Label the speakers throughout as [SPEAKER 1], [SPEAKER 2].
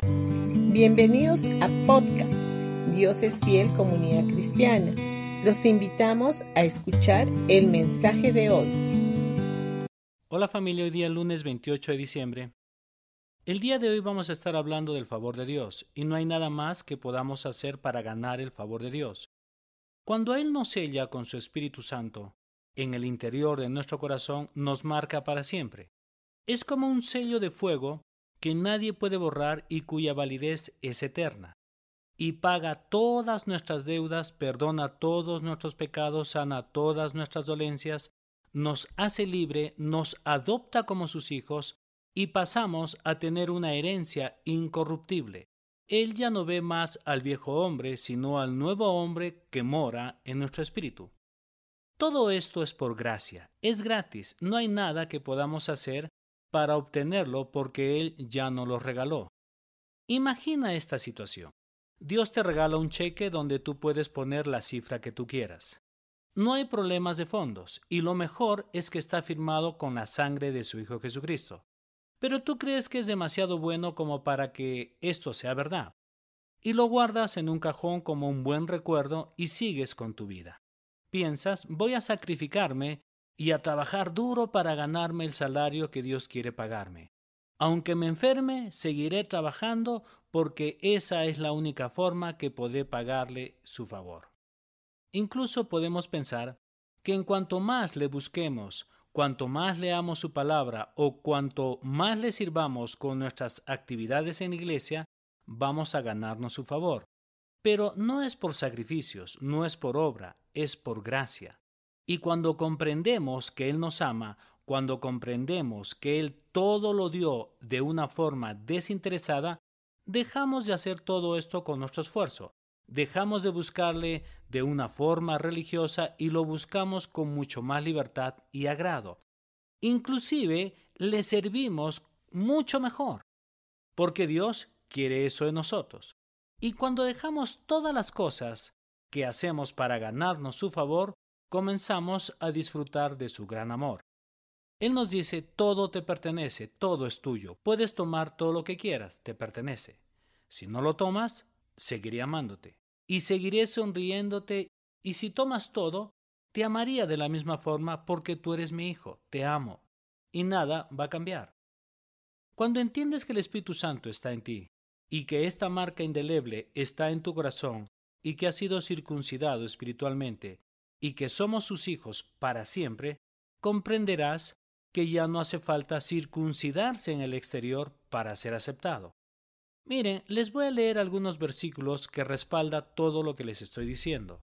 [SPEAKER 1] Bienvenidos a podcast Dios es fiel comunidad cristiana. Los invitamos a escuchar el mensaje de hoy.
[SPEAKER 2] Hola familia, hoy día lunes 28 de diciembre. El día de hoy vamos a estar hablando del favor de Dios y no hay nada más que podamos hacer para ganar el favor de Dios. Cuando Él nos sella con su Espíritu Santo, en el interior de nuestro corazón nos marca para siempre. Es como un sello de fuego que nadie puede borrar y cuya validez es eterna. Y paga todas nuestras deudas, perdona todos nuestros pecados, sana todas nuestras dolencias, nos hace libre, nos adopta como sus hijos y pasamos a tener una herencia incorruptible. Él ya no ve más al viejo hombre, sino al nuevo hombre que mora en nuestro espíritu. Todo esto es por gracia, es gratis, no hay nada que podamos hacer para obtenerlo porque Él ya no lo regaló. Imagina esta situación. Dios te regala un cheque donde tú puedes poner la cifra que tú quieras. No hay problemas de fondos y lo mejor es que está firmado con la sangre de su Hijo Jesucristo. Pero tú crees que es demasiado bueno como para que esto sea verdad. Y lo guardas en un cajón como un buen recuerdo y sigues con tu vida. Piensas, voy a sacrificarme y a trabajar duro para ganarme el salario que Dios quiere pagarme. Aunque me enferme, seguiré trabajando porque esa es la única forma que podré pagarle su favor. Incluso podemos pensar que en cuanto más le busquemos, cuanto más leamos su palabra o cuanto más le sirvamos con nuestras actividades en iglesia, vamos a ganarnos su favor. Pero no es por sacrificios, no es por obra, es por gracia. Y cuando comprendemos que Él nos ama, cuando comprendemos que Él todo lo dio de una forma desinteresada, dejamos de hacer todo esto con nuestro esfuerzo. Dejamos de buscarle de una forma religiosa y lo buscamos con mucho más libertad y agrado. Inclusive le servimos mucho mejor, porque Dios quiere eso de nosotros. Y cuando dejamos todas las cosas que hacemos para ganarnos su favor, comenzamos a disfrutar de su gran amor. Él nos dice, todo te pertenece, todo es tuyo, puedes tomar todo lo que quieras, te pertenece. Si no lo tomas, seguiré amándote y seguiré sonriéndote y si tomas todo, te amaría de la misma forma porque tú eres mi hijo, te amo y nada va a cambiar. Cuando entiendes que el Espíritu Santo está en ti y que esta marca indeleble está en tu corazón y que has sido circuncidado espiritualmente y que somos sus hijos para siempre, comprenderás que ya no hace falta circuncidarse en el exterior para ser aceptado. Miren, les voy a leer algunos versículos que respalda todo lo que les estoy diciendo.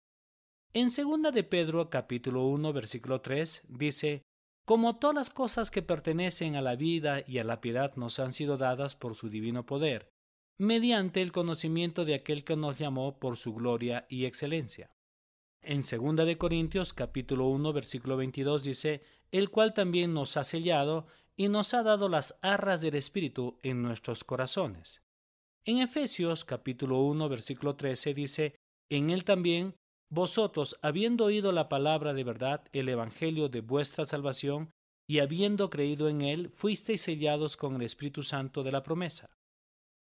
[SPEAKER 2] En segunda de Pedro capítulo 1 versículo 3 dice, Como todas las cosas que pertenecen a la vida y a la piedad nos han sido dadas por su divino poder, mediante el conocimiento de aquel que nos llamó por su gloria y excelencia. En 2 de Corintios capítulo 1 versículo 22 dice, el cual también nos ha sellado y nos ha dado las arras del Espíritu en nuestros corazones. En Efesios capítulo 1 versículo 13 dice, en él también vosotros, habiendo oído la palabra de verdad, el Evangelio de vuestra salvación, y habiendo creído en él, fuisteis sellados con el Espíritu Santo de la promesa.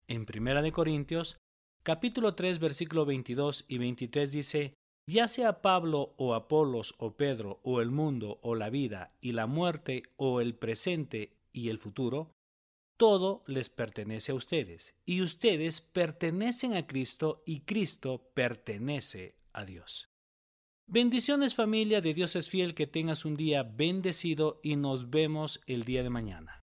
[SPEAKER 2] En 1 de Corintios capítulo 3 versículo 22 y 23 dice, ya sea Pablo o Apolos o Pedro o el mundo o la vida y la muerte o el presente y el futuro, todo les pertenece a ustedes y ustedes pertenecen a Cristo y Cristo pertenece a Dios. Bendiciones familia de Dios es fiel, que tengas un día bendecido y nos vemos el día de mañana.